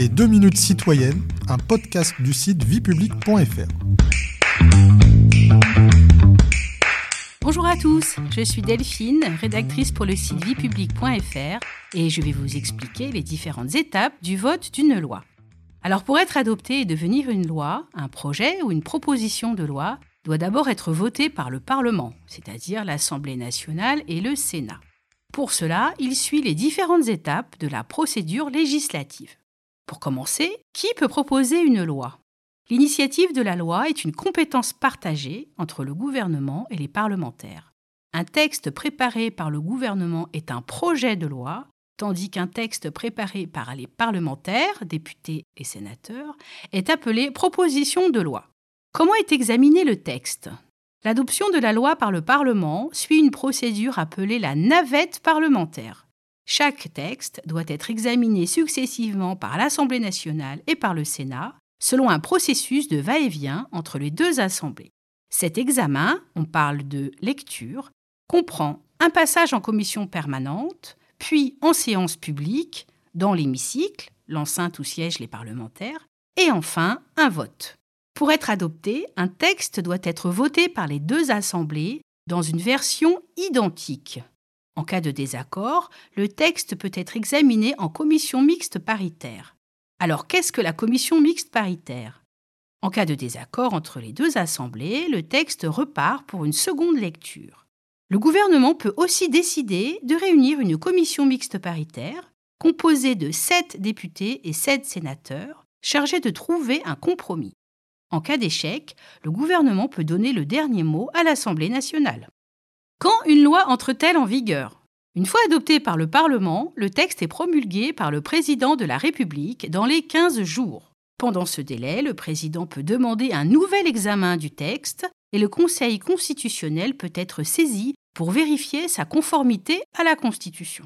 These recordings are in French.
Les 2 minutes citoyennes, un podcast du site viepublic.fr. Bonjour à tous, je suis Delphine, rédactrice pour le site viepublic.fr et je vais vous expliquer les différentes étapes du vote d'une loi. Alors pour être adopté et devenir une loi, un projet ou une proposition de loi doit d'abord être voté par le Parlement, c'est-à-dire l'Assemblée nationale et le Sénat. Pour cela, il suit les différentes étapes de la procédure législative. Pour commencer, qui peut proposer une loi? L'initiative de la loi est une compétence partagée entre le gouvernement et les parlementaires. Un texte préparé par le gouvernement est un projet de loi, tandis qu'un texte préparé par les parlementaires, députés et sénateurs, est appelé proposition de loi. Comment est examiné le texte? L'adoption de la loi par le Parlement suit une procédure appelée la navette parlementaire. Chaque texte doit être examiné successivement par l'Assemblée nationale et par le Sénat selon un processus de va-et-vient entre les deux assemblées. Cet examen, on parle de lecture, comprend un passage en commission permanente, puis en séance publique, dans l'hémicycle, l'enceinte où siègent les parlementaires, et enfin un vote. Pour être adopté, un texte doit être voté par les deux assemblées dans une version identique. En cas de désaccord, le texte peut être examiné en commission mixte paritaire. Alors qu'est-ce que la commission mixte paritaire? En cas de désaccord entre les deux assemblées, le texte repart pour une seconde lecture. Le gouvernement peut aussi décider de réunir une commission mixte paritaire composée de sept députés et sept sénateurs chargés de trouver un compromis. En cas d'échec, le gouvernement peut donner le dernier mot à l'Assemblée nationale. Quand une loi entre-t-elle en vigueur? Une fois adopté par le Parlement, le texte est promulgué par le président de la République dans les 15 jours. Pendant ce délai, le président peut demander un nouvel examen du texte et le Conseil constitutionnel peut être saisi pour vérifier sa conformité à la Constitution.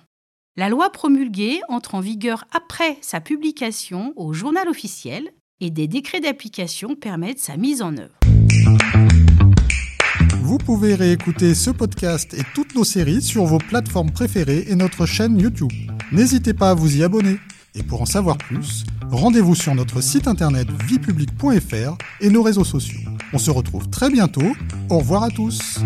La loi promulguée entre en vigueur après sa publication au journal officiel et des décrets d'application permettent sa mise en œuvre. Vous pouvez réécouter ce podcast et toutes nos séries sur vos plateformes préférées et notre chaîne YouTube. N'hésitez pas à vous y abonner. Et pour en savoir plus, rendez-vous sur notre site internet viepublic.fr et nos réseaux sociaux. On se retrouve très bientôt. Au revoir à tous.